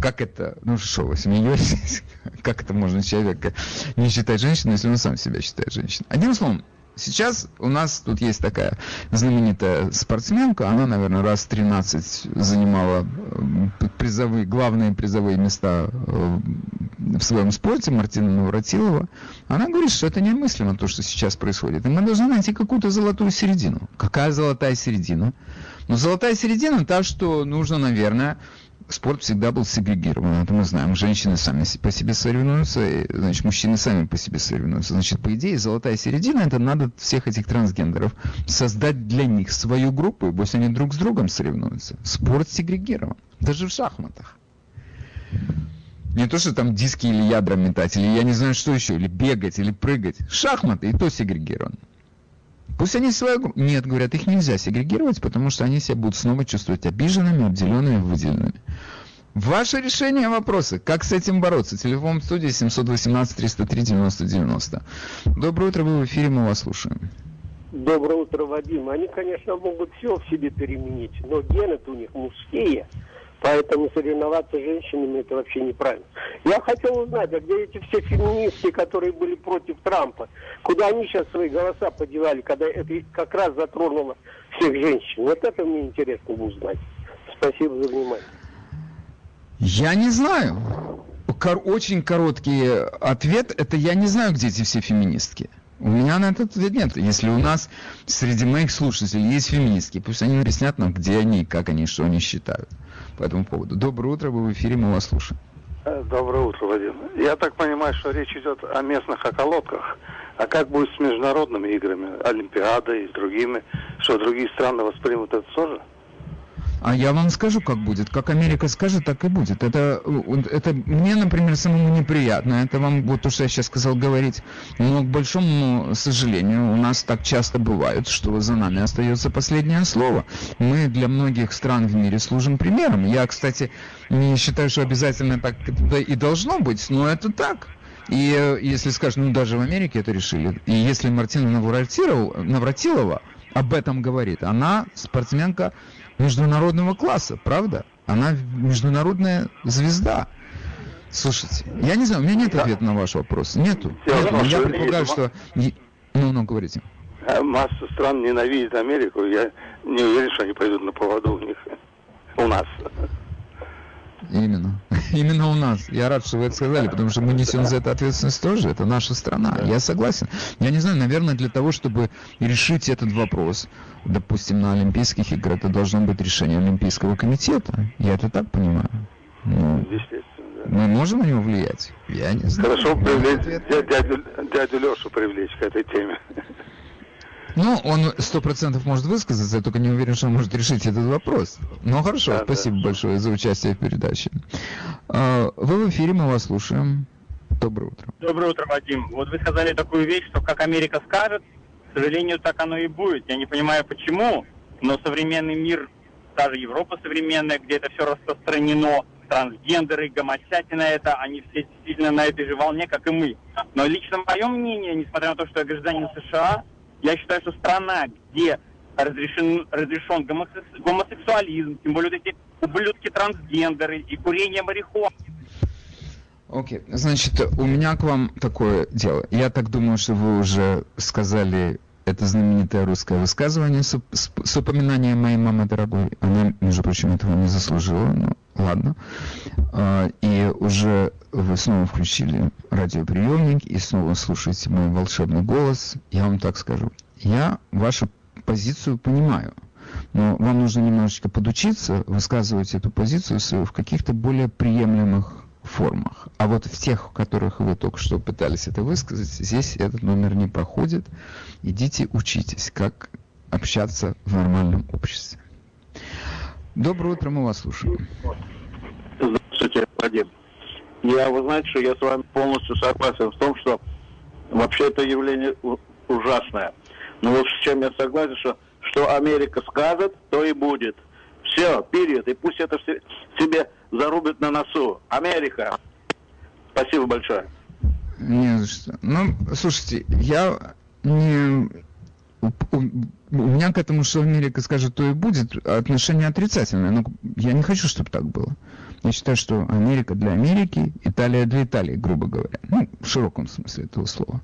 как это, ну что, вы смеетесь, [LAUGHS] как это можно человека не считать женщиной, если он сам себя считает женщиной. Одним словом, Сейчас у нас тут есть такая знаменитая спортсменка, она, наверное, раз 13 занимала э, призовые, главные призовые места э, в своем спорте, Мартина Навратилова. Она говорит, что это немыслимо, то, что сейчас происходит. И мы должны найти какую-то золотую середину. Какая золотая середина? Ну, золотая середина та, что нужно, наверное, спорт всегда был сегрегирован, это мы знаем. Женщины сами по себе соревнуются, значит, мужчины сами по себе соревнуются. Значит, по идее, золотая середина, это надо всех этих трансгендеров создать для них свою группу, и пусть они друг с другом соревнуются. Спорт сегрегирован, даже в шахматах. Не то, что там диски или ядра метать, или я не знаю, что еще, или бегать, или прыгать. Шахматы и то сегрегирован. Пусть они свою. Нет, говорят, их нельзя сегрегировать, потому что они себя будут снова чувствовать обиженными, обделенными, выделенными. Ваше решение вопроса. Как с этим бороться? Телефон в студии 718-303-90-90. Доброе утро, вы в эфире, мы вас слушаем. Доброе утро, Вадим. Они, конечно, могут все в себе переменить, но гены у них мужские. Поэтому соревноваться с женщинами это вообще неправильно. Я хотел узнать, а где эти все феминистки, которые были против Трампа? Куда они сейчас свои голоса подевали, когда это как раз затронуло всех женщин? Вот это мне интересно узнать. Спасибо за внимание. Я не знаю. Кор- очень короткий ответ – это я не знаю, где эти все феминистки. У меня на этот ответ нет. Если у нас среди моих слушателей есть феминистки, пусть они объяснят нам, где они, как они, что они считают по этому поводу. Доброе утро, вы в эфире, мы вас слушаем. Э, доброе утро, Вадим. Я так понимаю, что речь идет о местных околотках. А как будет с международными играми, Олимпиадой и другими? Что, другие страны воспримут это тоже? А я вам скажу, как будет. Как Америка скажет, так и будет. Это, это мне, например, самому неприятно. Это вам, вот то, что я сейчас сказал, говорить. Но, к большому сожалению, у нас так часто бывает, что за нами остается последнее слово. Мы для многих стран в мире служим примером. Я, кстати, не считаю, что обязательно так и должно быть, но это так. И э, если скажем, ну даже в Америке это решили, и если Мартина Навратилова об этом говорит, она спортсменка международного класса, правда? Она международная звезда. Слушайте, я не знаю, у меня нет ответа на ваш вопрос. Нету. Нету. Я предполагаю, что... Ну, ну, говорите. Э, масса стран ненавидит Америку. Я не уверен, что они пойдут на поводу у них. У нас. Именно. [LAUGHS] Именно у нас. Я рад, что вы это сказали, потому что мы несем за это ответственность тоже. Это наша страна. Я согласен. Я не знаю, наверное, для того, чтобы решить этот вопрос, допустим, на Олимпийских играх, это должно быть решение Олимпийского комитета. Я это так понимаю. Ну, мы можем на него влиять? Я не знаю. Хорошо привлечь дядю, дядю Лешу привлечь к этой теме. Ну, он сто процентов может высказаться, я только не уверен, что он может решить этот вопрос. Ну, хорошо, да, спасибо да. большое за участие в передаче. А, вы в эфире, мы вас слушаем. Доброе утро. Доброе утро, Вадим. Вот вы сказали такую вещь, что как Америка скажет, к сожалению, так оно и будет. Я не понимаю, почему, но современный мир, даже Европа современная, где это все распространено, трансгендеры, гомосятина это, они все действительно на этой же волне, как и мы. Но лично мое мнение, несмотря на то, что я гражданин США, я считаю, что страна, где разрешен, разрешен гомосексуализм, тем более вот эти ублюдки трансгендеры и курение марихуаны. Окей, okay. значит, у меня к вам такое дело. Я так думаю, что вы уже сказали это знаменитое русское высказывание с, с, с упоминанием моей мамы дорогой. Она, между прочим, этого не заслужила, но ладно. А, и уже вы снова включили радиоприемник и снова слушаете мой волшебный голос. Я вам так скажу. Я вашу позицию понимаю. Но вам нужно немножечко подучиться высказывать эту позицию свою в каких-то более приемлемых формах. А вот в тех, в которых вы только что пытались это высказать, здесь этот номер не проходит. Идите учитесь, как общаться в нормальном обществе. Доброе утро, мы вас слушаем. Здравствуйте, Вадим. Я, вы знаете, что я с вами полностью согласен в том, что вообще это явление ужасное. Но вот с чем я согласен, что что Америка скажет, то и будет. Все, период. И пусть это все, себе зарубит на носу. Америка. Спасибо большое. Не за что. Ну, слушайте, я не... У, меня к этому, что Америка скажет, то и будет, отношение отрицательное. Но я не хочу, чтобы так было. Я считаю, что Америка для Америки, Италия для Италии, грубо говоря. Ну, в широком смысле этого слова.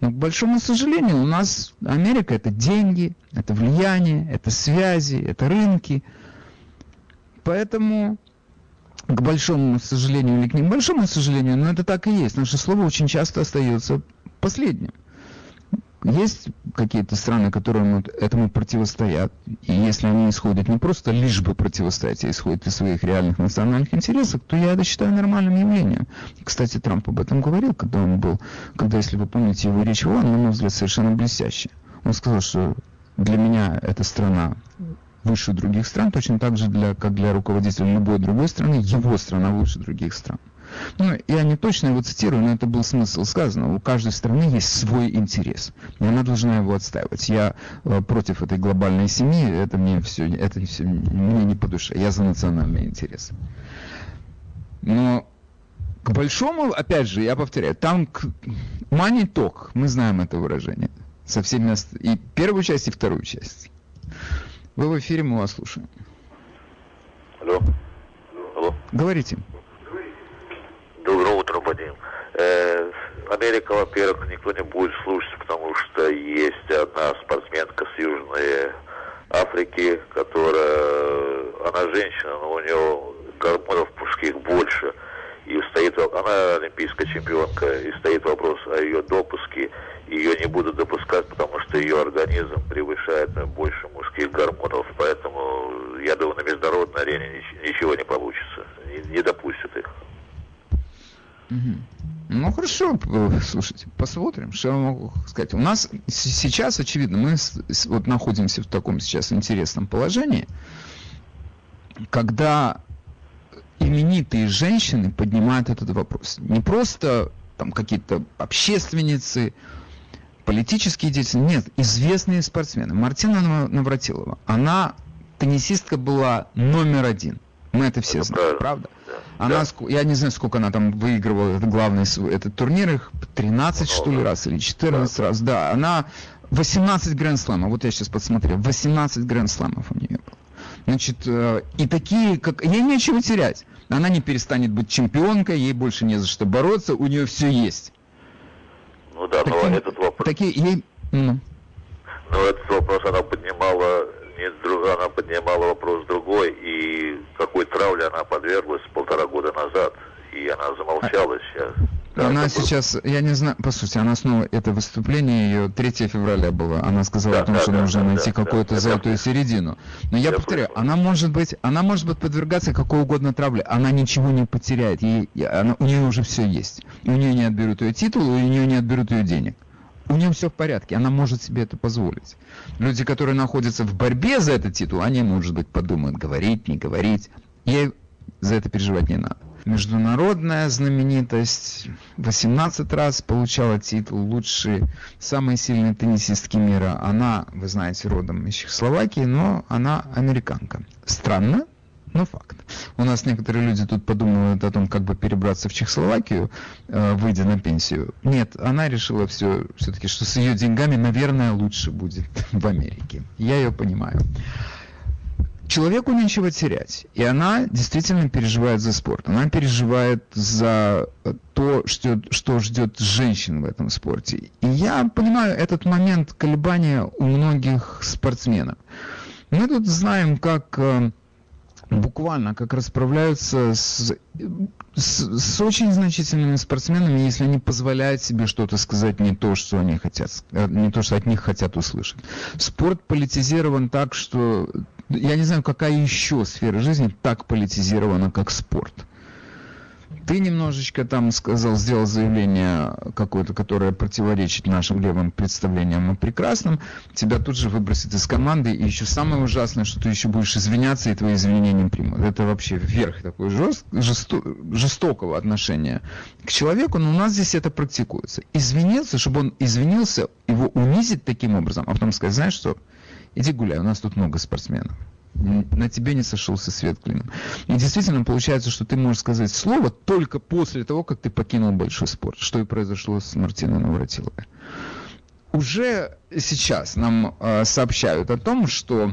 Но, к большому сожалению, у нас Америка это деньги, это влияние, это связи, это рынки. Поэтому к большому сожалению или к небольшому сожалению, но это так и есть. Наше слово очень часто остается последним. Есть какие-то страны, которые этому противостоят, и если они исходят не просто лишь бы противостоять, а исходят из своих реальных национальных интересов, то я это считаю нормальным явлением. Кстати, Трамп об этом говорил, когда он был, когда, если вы помните его речь в ООН, на мой взгляд, совершенно блестящая. Он сказал, что для меня эта страна выше других стран, точно так же, для, как для руководителя любой другой страны, его страна выше других стран. Ну, я не точно его цитирую, но это был смысл сказано. У каждой страны есть свой интерес, и она должна его отстаивать. Я э, против этой глобальной семьи, это мне все, это все мне не по душе. Я за национальные интересы. Но к большому, опять же, я повторяю, там к money talk, мы знаем это выражение, со всеми и первую часть, и вторую часть. Вы в эфире, мы вас слушаем. Алло. Алло. Говорите. Доброе утро, Вадим. Э, Америка, во-первых, никто не будет слушать, потому что есть одна спортсменка с Южной Африки, которая, она женщина, но у нее гормонов мужских больше. И стоит, она олимпийская чемпионка, и стоит вопрос о ее допуске ее не будут допускать, потому что ее организм превышает больше мужских гормонов. Поэтому, я думаю, на международной арене ничего не получится. Не, не допустят их. Ну хорошо, слушайте, посмотрим, что я могу сказать. У нас сейчас, очевидно, мы вот находимся в таком сейчас интересном положении, когда именитые женщины поднимают этот вопрос. Не просто там какие-то общественницы, политические деятели, нет, известные спортсмены. Мартина Навратилова, она теннисистка была номер один. Мы это все это знаем, правда? Она, да. я не знаю, сколько она там выигрывала этот главный этот турнир, их 13 Много. что ли раз или 14 да. раз, да. Она 18 гранд-слэмов, вот я сейчас посмотрел, 18 гранд-слэмов у нее было. Значит, э, и такие, как... Ей нечего терять. Она не перестанет быть чемпионкой, ей больше не за что бороться, у нее все есть. Ну да, но такие, этот вопрос... Такие, ей... Ну. Но этот вопрос она поднимала, нет, она поднимала вопрос другой, и какой травле она подверглась полтора года назад, и она замолчала а... сейчас. Да, она сейчас, был... я не знаю, по сути, она снова, это выступление ее 3 февраля было, она сказала да, о том, да, что да, нужно да, найти да, какую-то да, золотую да, середину. Но я, я повторяю, она может быть, она может быть подвергаться какой угодно травле, она ничего не потеряет, ей, она, у нее уже все есть. У нее не отберут ее титул, у нее не отберут ее денег. У нее все в порядке, она может себе это позволить. Люди, которые находятся в борьбе за этот титул, они, может быть, подумают, говорить, не говорить. Ей за это переживать не надо международная знаменитость, 18 раз получала титул лучшей, самой сильной теннисистки мира. Она, вы знаете, родом из Чехословакии, но она американка. Странно, Ну, факт. У нас некоторые люди тут подумывают о том, как бы перебраться в Чехословакию, э, выйдя на пенсию. Нет, она решила все, все-таки, что с ее деньгами, наверное, лучше будет [LAUGHS] в Америке. Я ее понимаю. Человеку нечего терять. И она действительно переживает за спорт. Она переживает за то, что, что ждет женщин в этом спорте. И я понимаю этот момент колебания у многих спортсменов. Мы тут знаем, как э, буквально как расправляются с, с, с очень значительными спортсменами, если они позволяют себе что-то сказать не то, что они хотят, э, не то, что от них хотят услышать. Спорт политизирован так, что я не знаю, какая еще сфера жизни так политизирована, как спорт. Ты немножечко там сказал, сделал заявление какое-то, которое противоречит нашим левым представлениям о прекрасном. Тебя тут же выбросят из команды. И еще самое ужасное, что ты еще будешь извиняться, и твои извинения не примут. Это вообще верх такой жест, жесто, жестокого отношения к человеку, но у нас здесь это практикуется. Извиниться, чтобы он извинился, его унизить таким образом, а потом сказать, знаешь что, иди гуляй, у нас тут много спортсменов на тебе не сошелся свет клином. И действительно получается, что ты можешь сказать слово только после того, как ты покинул большой спорт, что и произошло с Мартиной Навратиловой. Уже сейчас нам э, сообщают о том, что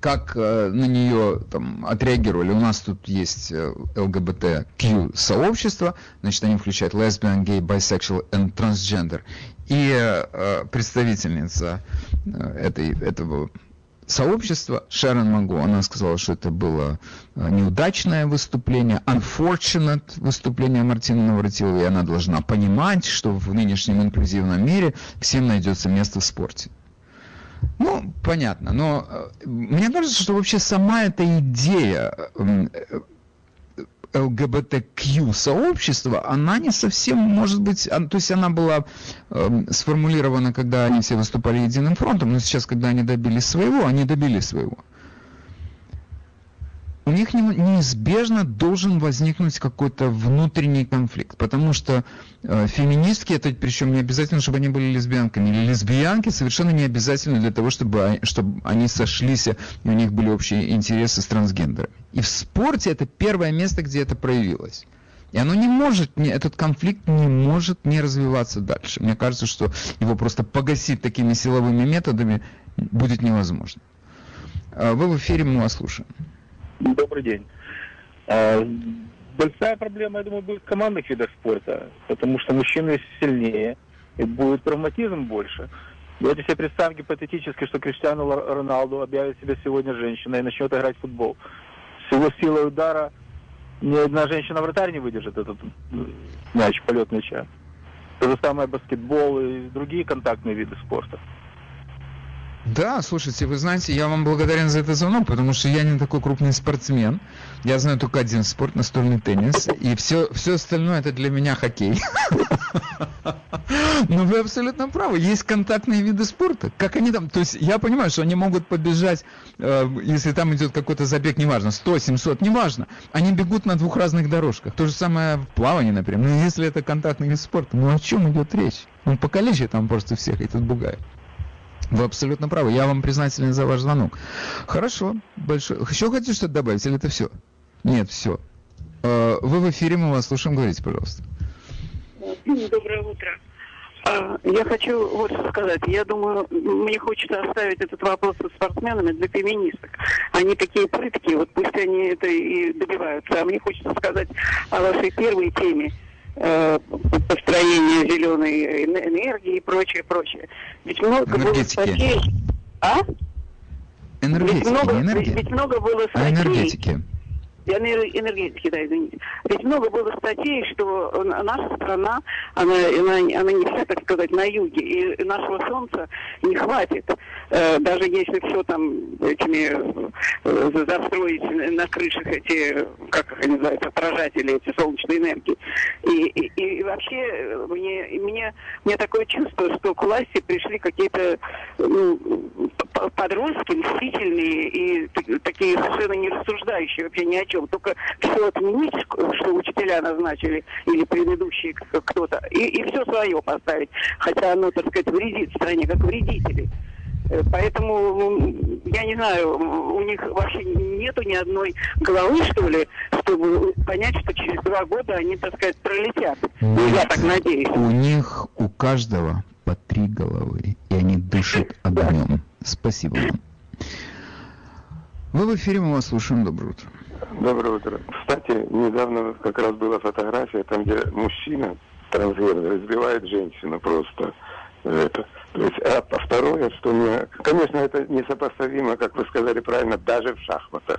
как э, на нее там, отреагировали. У нас тут есть э, ЛГБТQ сообщество, значит, они включают lesbian, gay, bisexual and transgender. И э, представительница э, этой, этого сообщества Шерон Магу, она сказала, что это было э, неудачное выступление, unfortunate выступление Мартины Навратиловой, и она должна понимать, что в нынешнем инклюзивном мире всем найдется место в спорте. Ну, понятно, но э, мне кажется, что вообще сама эта идея э, ЛГБТQ сообщества, она не совсем, может быть, то есть она была э, сформулирована, когда они все выступали единым фронтом, но сейчас, когда они добились своего, они добились своего у них неизбежно должен возникнуть какой-то внутренний конфликт, потому что э, феминистки, это причем не обязательно, чтобы они были лесбиянками, или лесбиянки совершенно не обязательно для того, чтобы, чтобы они сошлись, и у них были общие интересы с трансгендерами. И в спорте это первое место, где это проявилось. И оно не может, не, этот конфликт не может не развиваться дальше. Мне кажется, что его просто погасить такими силовыми методами будет невозможно. А вы в эфире, мы вас слушаем. Добрый день. А, большая проблема, я думаю, будет в командных видах спорта, потому что мужчины сильнее, и будет травматизм больше. Давайте себе представим гипотетически, что Криштиану Роналду объявит себя сегодня женщиной и начнет играть в футбол. С его силой удара ни одна женщина-вратарь не выдержит этот мяч, полет мяча. То же самое баскетбол и другие контактные виды спорта. Да, слушайте, вы знаете, я вам благодарен за этот звонок, потому что я не такой крупный спортсмен. Я знаю только один спорт, настольный теннис. И все, все остальное это для меня хоккей. [LAUGHS] Но вы абсолютно правы. Есть контактные виды спорта. Как они там... То есть я понимаю, что они могут побежать, э, если там идет какой-то забег, неважно, 100, 700, неважно. Они бегут на двух разных дорожках. То же самое в плавании, например. Но если это контактный вид спорта, ну о чем идет речь? Ну покалечит там просто всех этот бугай. Вы абсолютно правы. Я вам признателен за ваш звонок. Хорошо. Большое. Еще хотите что-то добавить или это все? Нет, все. Э, вы в эфире, мы вас слушаем. Говорите, пожалуйста. Доброе утро. А, я хочу вот что сказать. Я думаю, мне хочется оставить этот вопрос со спортсменами для феминисток. Они такие прыткие, вот пусть они это и добиваются. А мне хочется сказать о вашей первой теме – э, построение зеленой энергии и прочее, прочее. Ведь много было статей... А? Энергетики, ведь много, энергия. Ведь много было статей... А энергетики энергетики, да, извините. Ведь много было статей, что наша страна, она, она, она не вся, так сказать, на юге, и нашего солнца не хватит. Э, даже если все там этими э, застроить на крышах эти, как их называется, отражатели эти солнечной энергии. И, и, и вообще мне, мне, мне такое чувство, что к власти пришли какие-то ну, подростки мстительные и такие совершенно не рассуждающие вообще ни о чем. Только все отменить, что учителя назначили или предыдущие кто-то, и, и все свое поставить. Хотя оно, так сказать, вредит стране, как вредители. Э, Поэтому, м, я не знаю, у них вообще нету ни одной головы, что ли, чтобы понять, что через два года они, так сказать, пролетят. Ну, я так надеюсь. У них у каждого по три головы, и они дышат огнем. Спасибо вам. Вы в эфире, мы вас слушаем. Доброе утро. Доброе утро. Кстати, недавно как раз была фотография, там, где мужчина трансгендер избивает женщину просто. Это. То есть, а а второе, что мне... Конечно, это несопоставимо, как вы сказали правильно, даже в шахматах.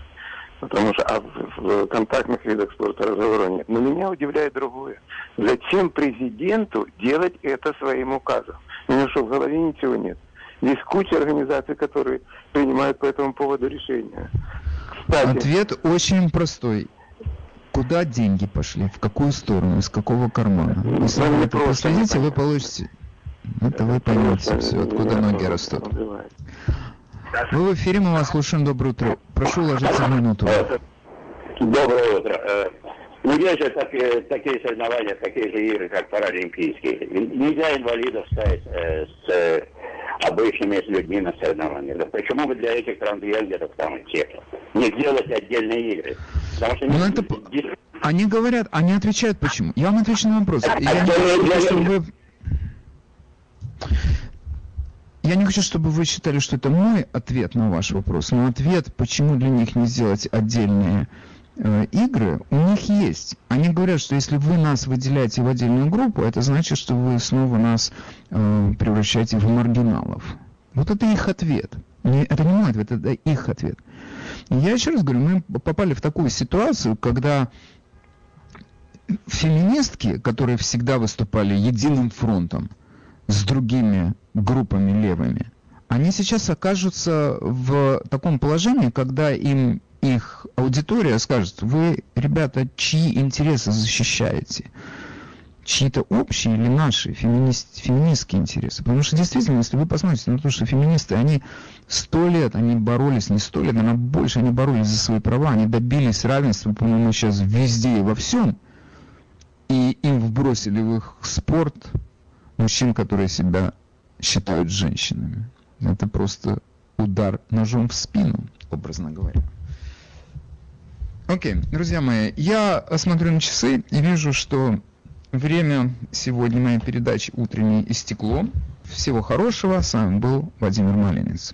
Потому что а в, в контактных видах спорта разговора нет. Но меня удивляет другое. Зачем президенту делать это своим указом? У него что, в голове ничего нет? Есть куча организаций, которые принимают по этому поводу решения. Кстати, Ответ очень простой. Куда деньги пошли? В какую сторону? Из какого кармана? Если Ну, вы не это проследите, вы получите... Это вы поймете все, откуда ноги растут. Вы в эфире, мы вас слушаем. Доброе утро. Прошу уложиться в минуту. Доброе утро. Э, Ну, есть же такие, такие соревнования, такие же игры, как паралимпийские. Нельзя инвалидов ставить э, с э, обычными людьми на соревнования. Да почему бы для этих трансгендеров там и тех не сделать отдельные игры? Потому что Ну, это... Они говорят, они отвечают почему. Я вам отвечу на вопрос. Я не хочу, чтобы вы... Я не хочу, чтобы вы считали, что это мой ответ на ваш вопрос, но ответ, почему для них не сделать отдельные игры, у них есть. Они говорят, что если вы нас выделяете в отдельную группу, это значит, что вы снова нас э, превращаете в маргиналов. Вот это их ответ. Это не мой ответ, это их ответ. И Я еще раз говорю, мы попали в такую ситуацию, когда феминистки, которые всегда выступали единым фронтом с другими группами левыми, они сейчас окажутся в таком положении, когда им их аудитория скажет, вы, ребята, чьи интересы защищаете? Чьи-то общие или наши феминист, феминистские интересы? Потому что действительно, если вы посмотрите на то, что феминисты, они сто лет, они боролись, не сто лет, наверное, больше, они боролись за свои права, они добились равенства, по-моему, сейчас везде и во всем. И им вбросили в их спорт мужчин, которые себя считают женщинами. Это просто удар ножом в спину, образно говоря. Окей, друзья мои, я смотрю на часы и вижу, что время сегодня моей передачи утренней истекло. Всего хорошего. С вами был Владимир Малинец.